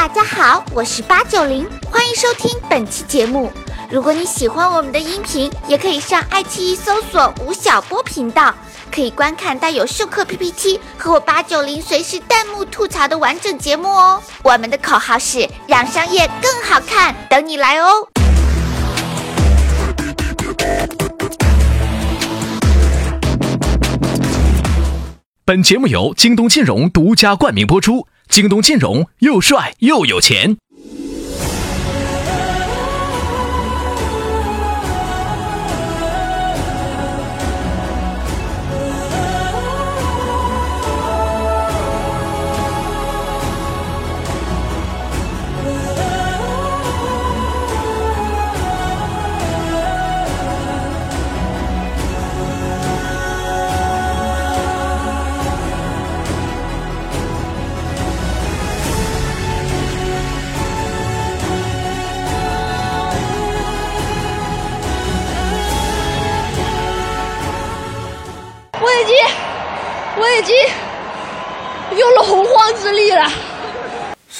大家好，我是八九零，欢迎收听本期节目。如果你喜欢我们的音频，也可以上爱奇艺搜索吴晓波频道，可以观看带有授课 PPT 和我八九零随时弹幕吐槽的完整节目哦。我们的口号是让商业更好看，等你来哦。本节目由京东金融独家冠名播出。京东金融又帅又有钱。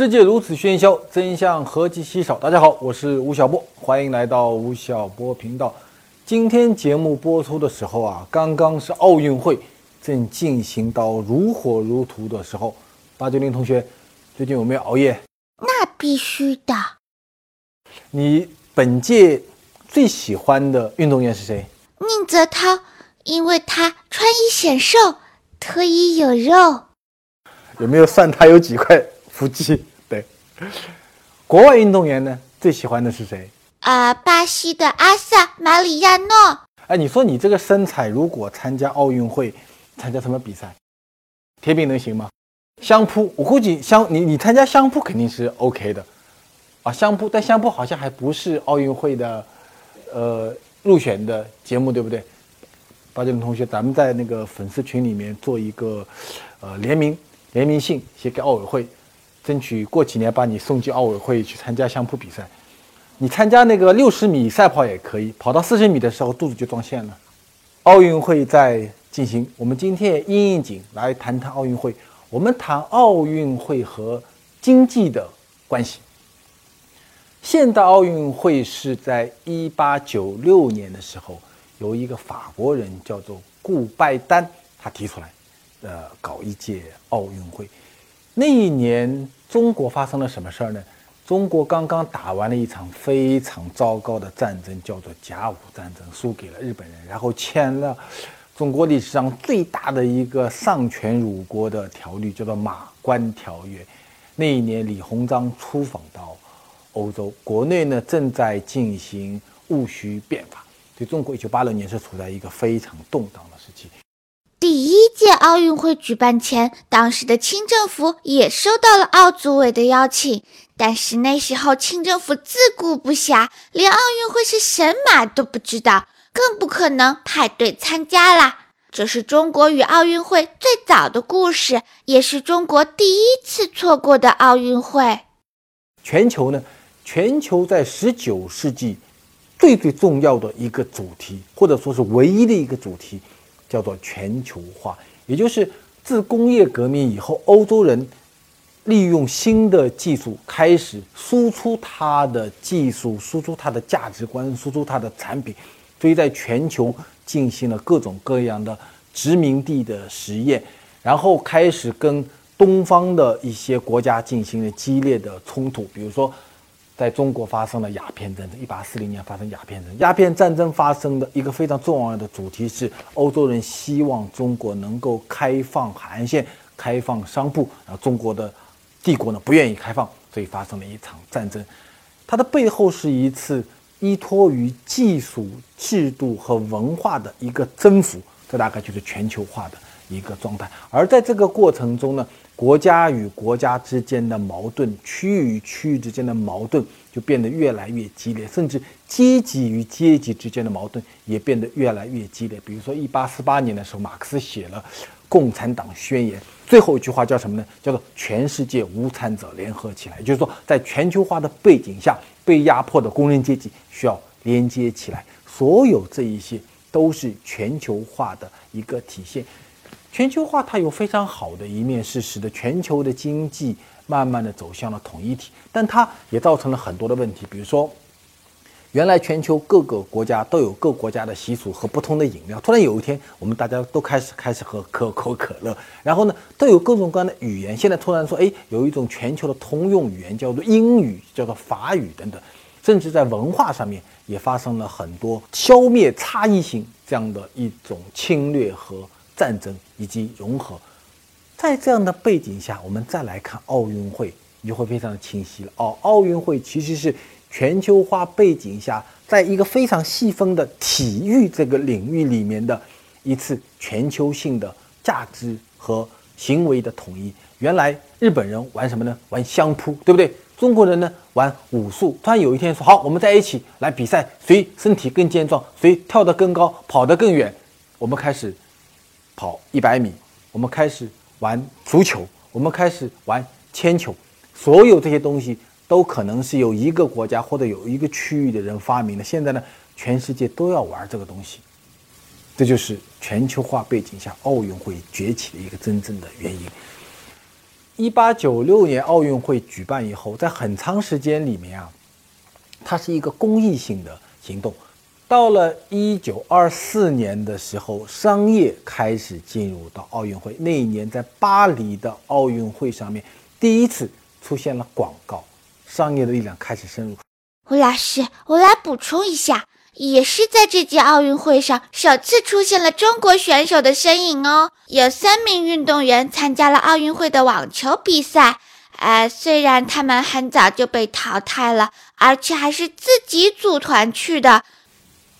世界如此喧嚣，真相何其稀少。大家好，我是吴晓波，欢迎来到吴晓波频道。今天节目播出的时候啊，刚刚是奥运会正进行到如火如荼的时候。八九零同学，最近有没有熬夜？那必须的。你本届最喜欢的运动员是谁？宁泽涛，因为他穿衣显瘦，脱衣有肉。有没有算他有几块腹肌？对，国外运动员呢，最喜欢的是谁？啊，巴西的阿萨马里亚诺。哎，你说你这个身材，如果参加奥运会，参加什么比赛？铁饼能行吗？相扑，我估计相你你参加相扑肯定是 OK 的，啊，相扑，但相扑好像还不是奥运会的，呃，入选的节目，对不对？八九零同学，咱们在那个粉丝群里面做一个，呃，联名。联名信写给奥委会，争取过几年把你送进奥委会去参加相扑比赛。你参加那个六十米赛跑也可以，跑到四十米的时候肚子就撞线了。奥运会在进行，我们今天也应应景来谈谈奥运会。我们谈奥运会和经济的关系。现代奥运会是在一八九六年的时候，由一个法国人叫做顾拜丹他提出来。呃，搞一届奥运会，那一年中国发生了什么事儿呢？中国刚刚打完了一场非常糟糕的战争，叫做甲午战争，输给了日本人，然后签了中国历史上最大的一个丧权辱国的条例，叫做《马关条约》。那一年，李鸿章出访到欧洲，国内呢正在进行戊戌变法，对中国一九八六年是处在一个非常动荡的时期。届奥运会举办前，当时的清政府也收到了奥组委的邀请，但是那时候清政府自顾不暇，连奥运会是神马都不知道，更不可能派队参加啦。这是中国与奥运会最早的故事，也是中国第一次错过的奥运会。全球呢？全球在十九世纪最最重要的一个主题，或者说是唯一的一个主题。叫做全球化，也就是自工业革命以后，欧洲人利用新的技术开始输出它的技术，输出它的价值观，输出它的产品，所以在全球进行了各种各样的殖民地的实验，然后开始跟东方的一些国家进行了激烈的冲突，比如说。在中国发生了鸦片战争，一八四零年发生鸦片战争。鸦片战争发生的一个非常重要的主题是，欧洲人希望中国能够开放海岸线、开放商埠，然后中国的帝国呢不愿意开放，所以发生了一场战争。它的背后是一次依托于技术、制度和文化的一个征服，这大概就是全球化的一个状态。而在这个过程中呢？国家与国家之间的矛盾，区域与区域之间的矛盾就变得越来越激烈，甚至阶级与阶级之间的矛盾也变得越来越激烈。比如说，一八四八年的时候，马克思写了《共产党宣言》，最后一句话叫什么呢？叫做“全世界无产者联合起来”。也就是说，在全球化的背景下，被压迫的工人阶级需要连接起来。所有这一些都是全球化的一个体现。全球化它有非常好的一面，是使得全球的经济慢慢的走向了统一体，但它也造成了很多的问题，比如说，原来全球各个国家都有各国家的习俗和不同的饮料，突然有一天我们大家都开始开始喝可口可乐，然后呢都有各种各样的语言，现在突然说，哎，有一种全球的通用语言叫做英语，叫做法语等等，甚至在文化上面也发生了很多消灭差异性这样的一种侵略和战争以及融合。在这样的背景下，我们再来看奥运会，你就会非常清晰了。哦，奥运会其实是全球化背景下，在一个非常细分的体育这个领域里面的一次全球性的价值和行为的统一。原来日本人玩什么呢？玩相扑，对不对？中国人呢玩武术。突然有一天说好，我们在一起来比赛，谁身体更健壮，谁跳得更高，跑得更远。我们开始跑一百米，我们开始。玩足球，我们开始玩铅球，所有这些东西都可能是有一个国家或者有一个区域的人发明的。现在呢，全世界都要玩这个东西，这就是全球化背景下奥运会崛起的一个真正的原因。一八九六年奥运会举办以后，在很长时间里面啊，它是一个公益性的行动。到了一九二四年的时候，商业开始进入到奥运会。那一年，在巴黎的奥运会上面，第一次出现了广告，商业的力量开始深入。吴老师，我来补充一下，也是在这届奥运会上首次出现了中国选手的身影哦。有三名运动员参加了奥运会的网球比赛，呃，虽然他们很早就被淘汰了，而且还是自己组团去的。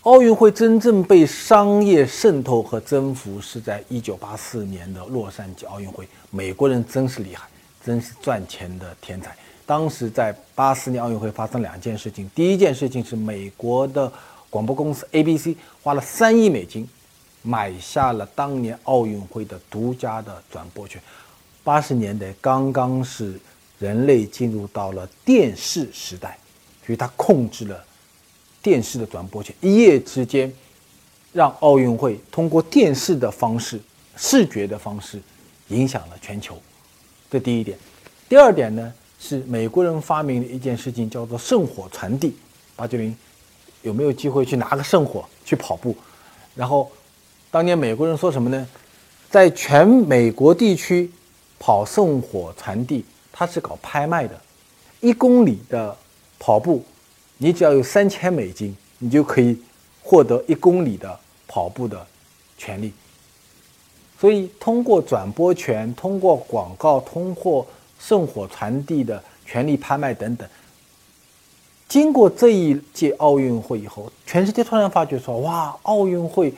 奥运会真正被商业渗透和征服是在一九八四年的洛杉矶奥运会。美国人真是厉害，真是赚钱的天才。当时在八四年奥运会发生两件事情，第一件事情是美国的广播公司 ABC 花了三亿美金买下了当年奥运会的独家的转播权。八十年代刚刚是人类进入到了电视时代，所以他控制了。电视的转播权，一夜之间，让奥运会通过电视的方式、视觉的方式，影响了全球。这第一点。第二点呢，是美国人发明的一件事情，叫做圣火传递。八九零有没有机会去拿个圣火去跑步？然后，当年美国人说什么呢？在全美国地区跑圣火传递，他是搞拍卖的，一公里的跑步。你只要有三千美金，你就可以获得一公里的跑步的权利。所以，通过转播权、通过广告、通过圣火传递的权利拍卖等等，经过这一届奥运会以后，全世界突然发觉说：“哇，奥运会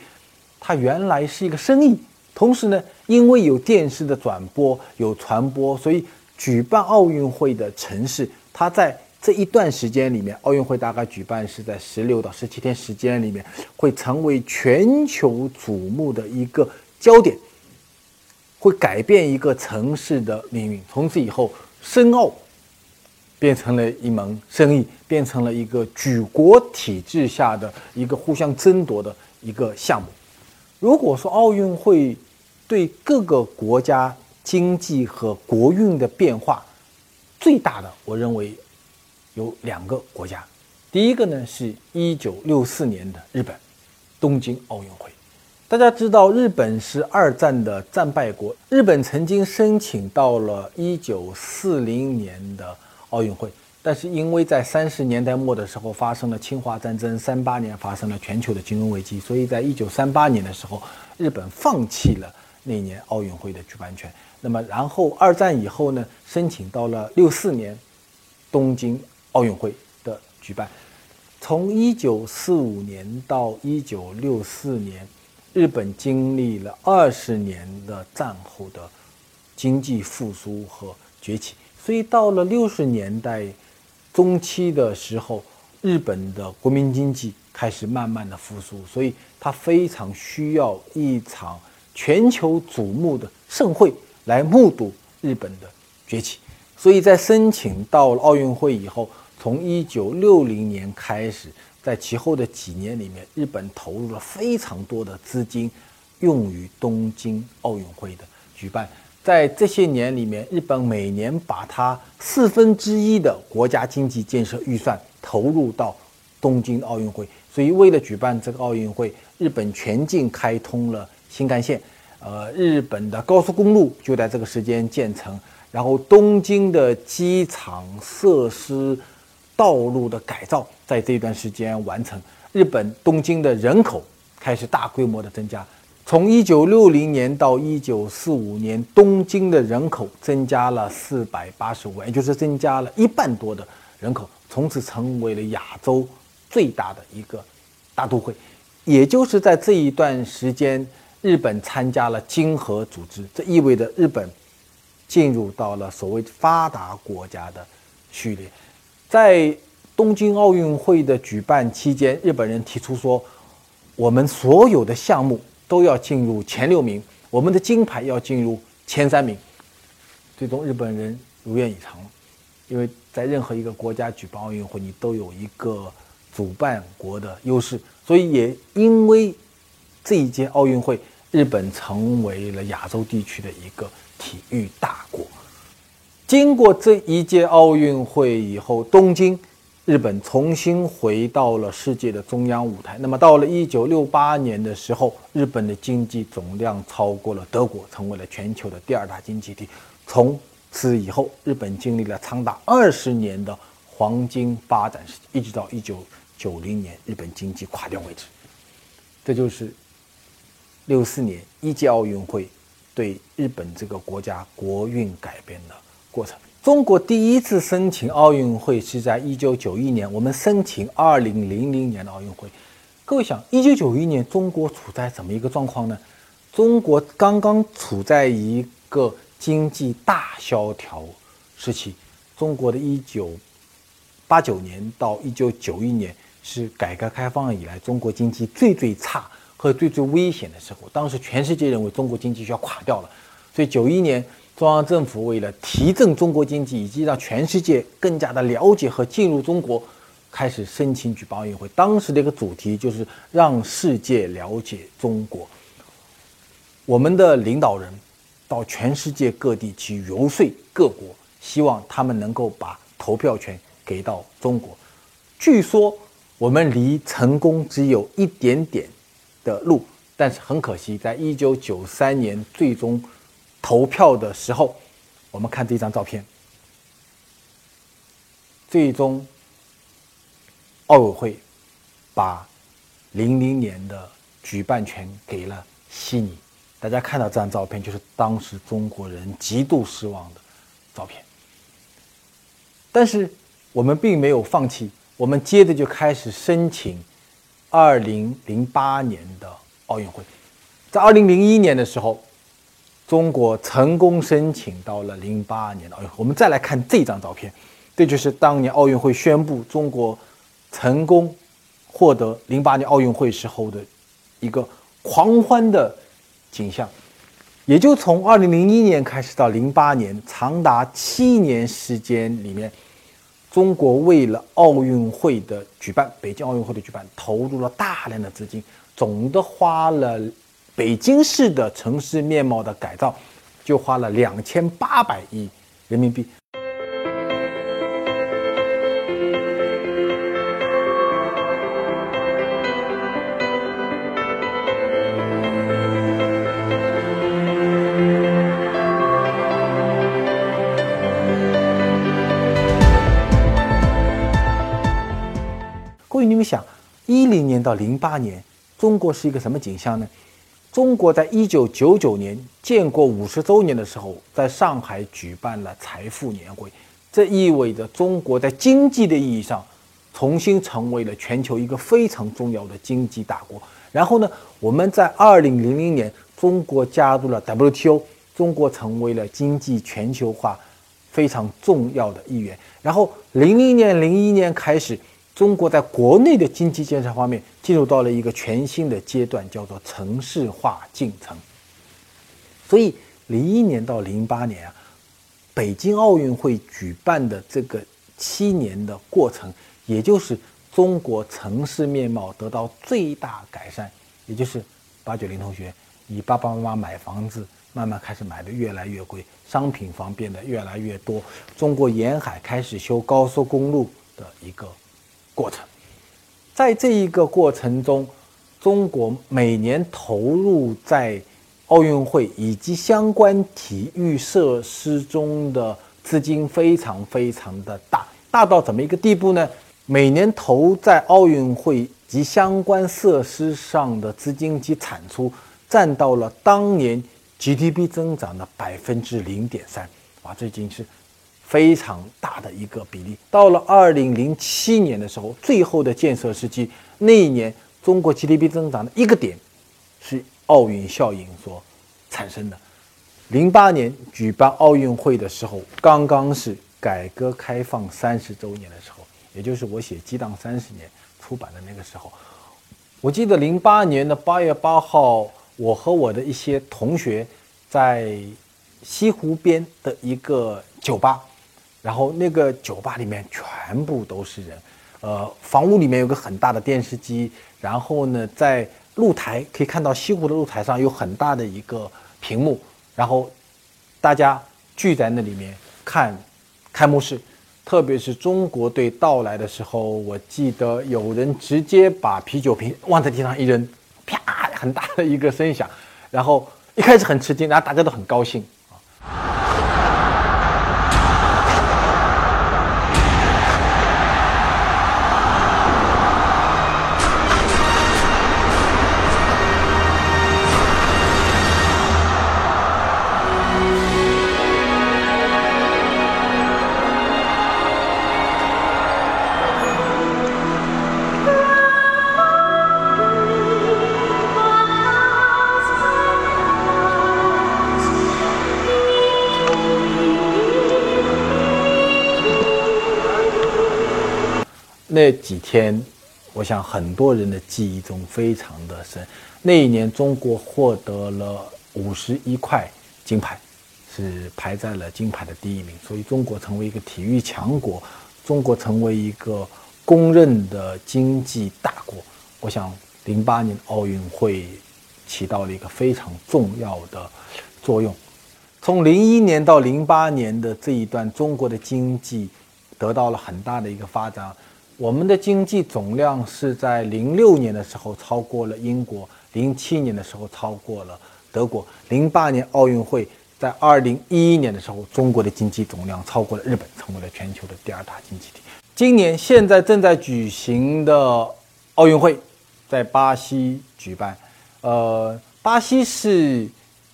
它原来是一个生意。”同时呢，因为有电视的转播、有传播，所以举办奥运会的城市，它在。这一段时间里面，奥运会大概举办是在十六到十七天时间里面，会成为全球瞩目的一个焦点，会改变一个城市的命运。从此以后，申奥变成了一门生意，变成了一个举国体制下的一个互相争夺的一个项目。如果说奥运会对各个国家经济和国运的变化最大的，我认为。有两个国家，第一个呢是一九六四年的日本东京奥运会。大家知道，日本是二战的战败国。日本曾经申请到了一九四零年的奥运会，但是因为在三十年代末的时候发生了侵华战争，三八年发生了全球的金融危机，所以在一九三八年的时候，日本放弃了那年奥运会的举办权。那么，然后二战以后呢，申请到了六四年东京。奥运会的举办，从一九四五年到一九六四年，日本经历了二十年的战后的经济复苏和崛起，所以到了六十年代中期的时候，日本的国民经济开始慢慢的复苏，所以它非常需要一场全球瞩目的盛会来目睹日本的崛起，所以在申请到了奥运会以后。从一九六零年开始，在其后的几年里面，日本投入了非常多的资金，用于东京奥运会的举办。在这些年里面，日本每年把它四分之一的国家经济建设预算投入到东京奥运会，所以为了举办这个奥运会，日本全境开通了新干线，呃，日本的高速公路就在这个时间建成，然后东京的机场设施、道路的改造在这段时间完成，日本东京的人口开始大规模的增加。从一九六零年到一九四五年，东京的人口增加了四百八十五万，也就是增加了一半多的人口，从此成为了亚洲最大的一个大都会。也就是在这一段时间，日本参加了经合组织，这意味着日本进入到了所谓发达国家的序列。在东京奥运会的举办期间，日本人提出说，我们所有的项目。都要进入前六名，我们的金牌要进入前三名。最终日本人如愿以偿了，因为在任何一个国家举办奥运会，你都有一个主办国的优势，所以也因为这一届奥运会，日本成为了亚洲地区的一个体育大国。经过这一届奥运会以后，东京。日本重新回到了世界的中央舞台。那么，到了一九六八年的时候，日本的经济总量超过了德国，成为了全球的第二大经济体。从此以后，日本经历了长达二十年的黄金发展时期，一直到一九九零年日本经济垮掉为止。这就是六四年一届奥运会对日本这个国家国运改变的过程。中国第一次申请奥运会是在一九九一年，我们申请二零零零年的奥运会。各位想，一九九一年中国处在怎么一个状况呢？中国刚刚处在一个经济大萧条时期。中国的一九八九年到一九九一年是改革开放以来中国经济最最差和最最危险的时候。当时全世界认为中国经济就要垮掉了，所以九一年。中央政府为了提振中国经济，以及让全世界更加的了解和进入中国，开始申请举办奥运会。当时的一个主题就是让世界了解中国。我们的领导人到全世界各地去游说各国，希望他们能够把投票权给到中国。据说我们离成功只有一点点的路，但是很可惜，在一九九三年最终。投票的时候，我们看这张照片。最终，奥委会把零零年的举办权给了悉尼。大家看到这张照片，就是当时中国人极度失望的照片。但是我们并没有放弃，我们接着就开始申请二零零八年的奥运会。在二零零一年的时候。中国成功申请到了零八年的奥运会。我们再来看这张照片，这就是当年奥运会宣布中国成功获得零八年奥运会时候的一个狂欢的景象。也就从二零零一年开始到零八年，长达七年时间里面，中国为了奥运会的举办，北京奥运会的举办，投入了大量的资金，总的花了。北京市的城市面貌的改造，就花了两千八百亿人民币。各位，你们想，一零年到零八年，中国是一个什么景象呢？中国在一九九九年建国五十周年的时候，在上海举办了财富年会，这意味着中国在经济的意义上重新成为了全球一个非常重要的经济大国。然后呢，我们在二零零零年，中国加入了 WTO，中国成为了经济全球化非常重要的一员。然后零零年、零一年开始。中国在国内的经济建设方面进入到了一个全新的阶段，叫做城市化进程。所以，零一年到零八年啊，北京奥运会举办的这个七年的过程，也就是中国城市面貌得到最大改善，也就是八九零同学，你爸爸妈妈买房子慢慢开始买的越来越贵，商品房变得越来越多，中国沿海开始修高速公路的一个过程。在这一个过程中，中国每年投入在奥运会以及相关体育设施中的资金非常非常的大，大到怎么一个地步呢？每年投在奥运会及相关设施上的资金及产出，占到了当年 GDP 增长的百分之零点三，哇，这已经是非常大的一个比例。到了二零零七年的时候，最后的建设时期，那一年中国 GDP 增长的一个点是。奥运效应所产生的。零八年举办奥运会的时候，刚刚是改革开放三十周年的时候，也就是我写《激荡三十年》出版的那个时候。我记得零八年的八月八号，我和我的一些同学在西湖边的一个酒吧，然后那个酒吧里面全部都是人，呃，房屋里面有个很大的电视机，然后呢，在露台可以看到西湖的露台上有很大的一个屏幕，然后大家聚在那里面看开幕式，特别是中国队到来的时候，我记得有人直接把啤酒瓶往在地上一扔，啪，很大的一个声响，然后一开始很吃惊，然后大家都很高兴。那几天，我想很多人的记忆中非常的深。那一年，中国获得了五十一块金牌，是排在了金牌的第一名。所以，中国成为一个体育强国，中国成为一个公认的经济大国。我想，零八年奥运会起到了一个非常重要的作用。从零一年到零八年的这一段，中国的经济得到了很大的一个发展。我们的经济总量是在零六年的时候超过了英国，零七年的时候超过了德国，零八年奥运会在二零一一年的时候，中国的经济总量超过了日本，成为了全球的第二大经济体。今年现在正在举行的奥运会，在巴西举办。呃，巴西是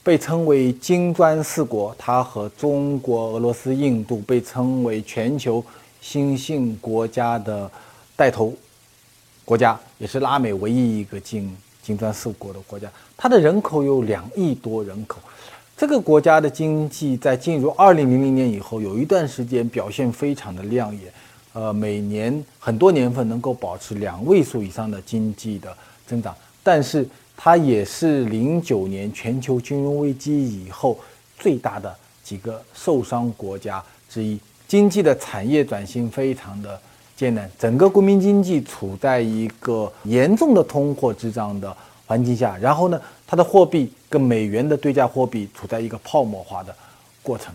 被称为金砖四国，它和中国、俄罗斯、印度被称为全球。新兴国家的带头国家，也是拉美唯一一个进金砖四国的国家。它的人口有两亿多人口。这个国家的经济在进入二零零零年以后，有一段时间表现非常的亮眼，呃，每年很多年份能够保持两位数以上的经济的增长。但是它也是零九年全球金融危机以后最大的几个受伤国家之一。经济的产业转型非常的艰难，整个国民经济处在一个严重的通货滞胀的环境下。然后呢，它的货币跟美元的对价货币处在一个泡沫化的过程。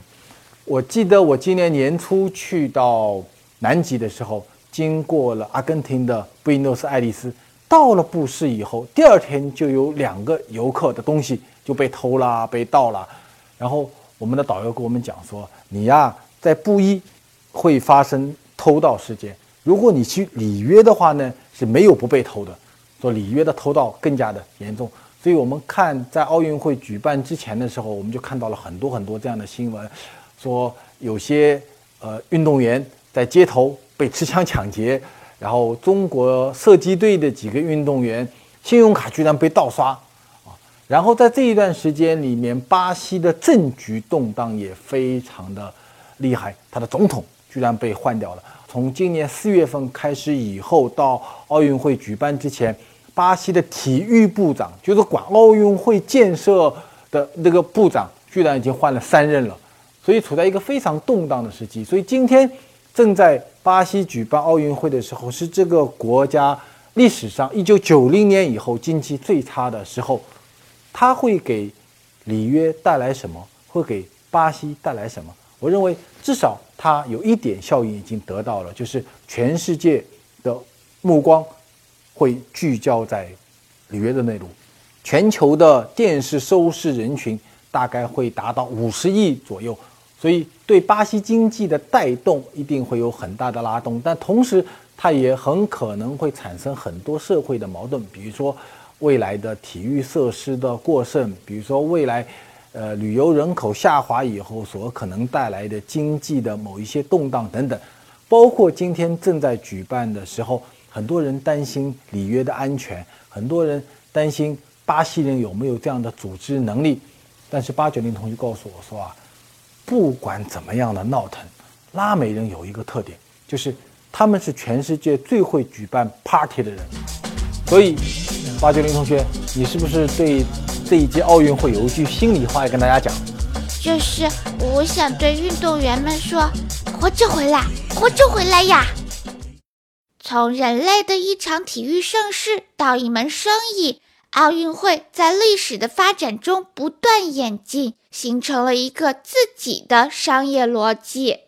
我记得我今年年初去到南极的时候，经过了阿根廷的布宜诺斯艾利斯，到了布市以后，第二天就有两个游客的东西就被偷了、被盗了。然后我们的导游跟我们讲说：“你呀。”在布衣会发生偷盗事件。如果你去里约的话呢，是没有不被偷的。说里约的偷盗更加的严重。所以我们看在奥运会举办之前的时候，我们就看到了很多很多这样的新闻，说有些呃运动员在街头被持枪抢劫，然后中国射击队的几个运动员信用卡居然被盗刷啊。然后在这一段时间里面，巴西的政局动荡也非常的。厉害，他的总统居然被换掉了。从今年四月份开始以后，到奥运会举办之前，巴西的体育部长，就是管奥运会建设的那个部长，居然已经换了三任了。所以处在一个非常动荡的时期。所以今天正在巴西举办奥运会的时候，是这个国家历史上一九九零年以后经济最差的时候。他会给里约带来什么，会给巴西带来什么？我认为至少它有一点效应已经得到了，就是全世界的目光会聚焦在里约的内陆，全球的电视收视人群大概会达到五十亿左右，所以对巴西经济的带动一定会有很大的拉动，但同时它也很可能会产生很多社会的矛盾，比如说。未来的体育设施的过剩，比如说未来，呃，旅游人口下滑以后所可能带来的经济的某一些动荡等等，包括今天正在举办的时候，很多人担心里约的安全，很多人担心巴西人有没有这样的组织能力。但是八九零同学告诉我说啊，不管怎么样的闹腾，拉美人有一个特点，就是他们是全世界最会举办 party 的人，所以。八九零同学，你是不是对这一届奥运会有一句心里话要跟大家讲？就是我想对运动员们说：活着回来，活着回来呀！从人类的一场体育盛事到一门生意，奥运会在历史的发展中不断演进，形成了一个自己的商业逻辑。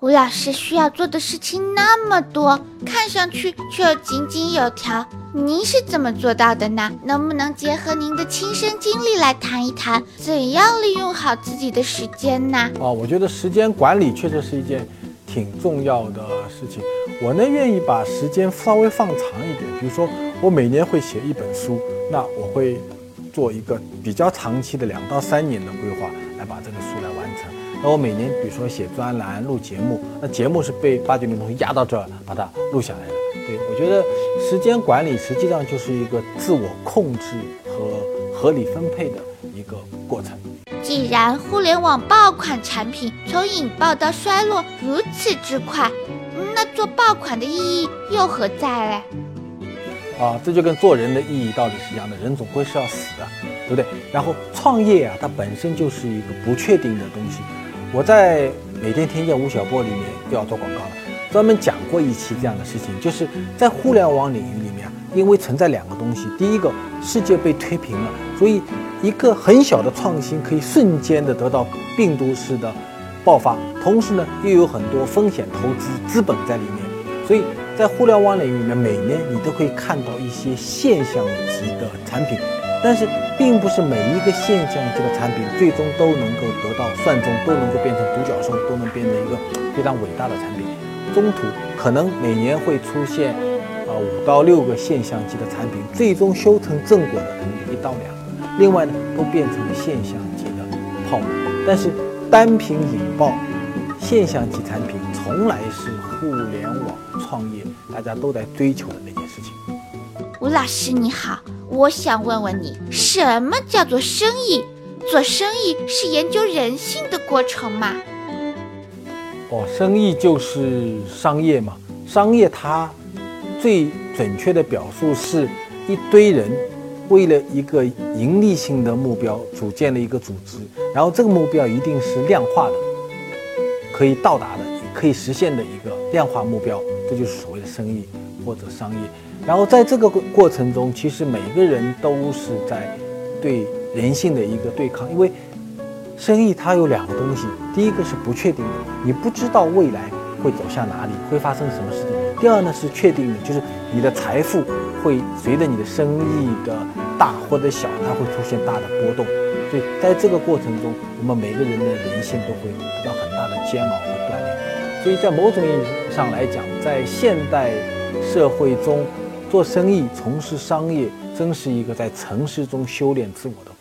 吴老师需要做的事情那么多，看上去却又井井有条。您是怎么做到的呢？能不能结合您的亲身经历来谈一谈，怎样利用好自己的时间呢？啊，我觉得时间管理确实是一件挺重要的事情。我呢愿意把时间稍微放长一点，比如说我每年会写一本书，那我会做一个比较长期的两到三年的规划，来把这个书。那我每年，比如说写专栏、录节目，那节目是被八九零同学压到这儿，把它录下来的。对我觉得，时间管理实际上就是一个自我控制和合理分配的一个过程。既然互联网爆款产品从引爆到衰落如此之快，那做爆款的意义又何在嘞？啊，这就跟做人的意义到底是一样的，人总归是要死的，对不对？然后创业啊，它本身就是一个不确定的东西。我在每天听见吴晓波里面又要做广告了，专门讲过一期这样的事情，就是在互联网领域里面，因为存在两个东西，第一个世界被推平了，所以一个很小的创新可以瞬间的得到病毒式的爆发，同时呢又有很多风险投资资本在里面，所以在互联网领域里面，每年你都可以看到一些现象级的产品。但是，并不是每一个现象级的产品最终都能够得到算中，都能够变成独角兽，都能变成一个非常伟大的产品。中途可能每年会出现，啊五到六个现象级的产品，最终修成正果的可能一到两个，另外呢都变成现象级的泡沫。但是单凭引爆，现象级产品从来是互联网创业大家都在追求的那件事情。吴老师你好。我想问问你，什么叫做生意？做生意是研究人性的过程吗？哦，生意就是商业嘛。商业它最准确的表述是一堆人为了一个盈利性的目标组建了一个组织，然后这个目标一定是量化的，可以到达的，可以实现的一个量化目标，这就是所谓的生意或者商业。然后在这个过过程中，其实每个人都是在对人性的一个对抗，因为生意它有两个东西，第一个是不确定的，你不知道未来会走向哪里，会发生什么事情；第二呢是确定的，就是你的财富会随着你的生意的大或者小，它会出现大的波动。所以在这个过程中，我们每个人的人性都会得到很大的煎熬和锻炼。所以在某种意义上来讲，在现代社会中，做生意、从事商业，真是一个在城市中修炼自我的。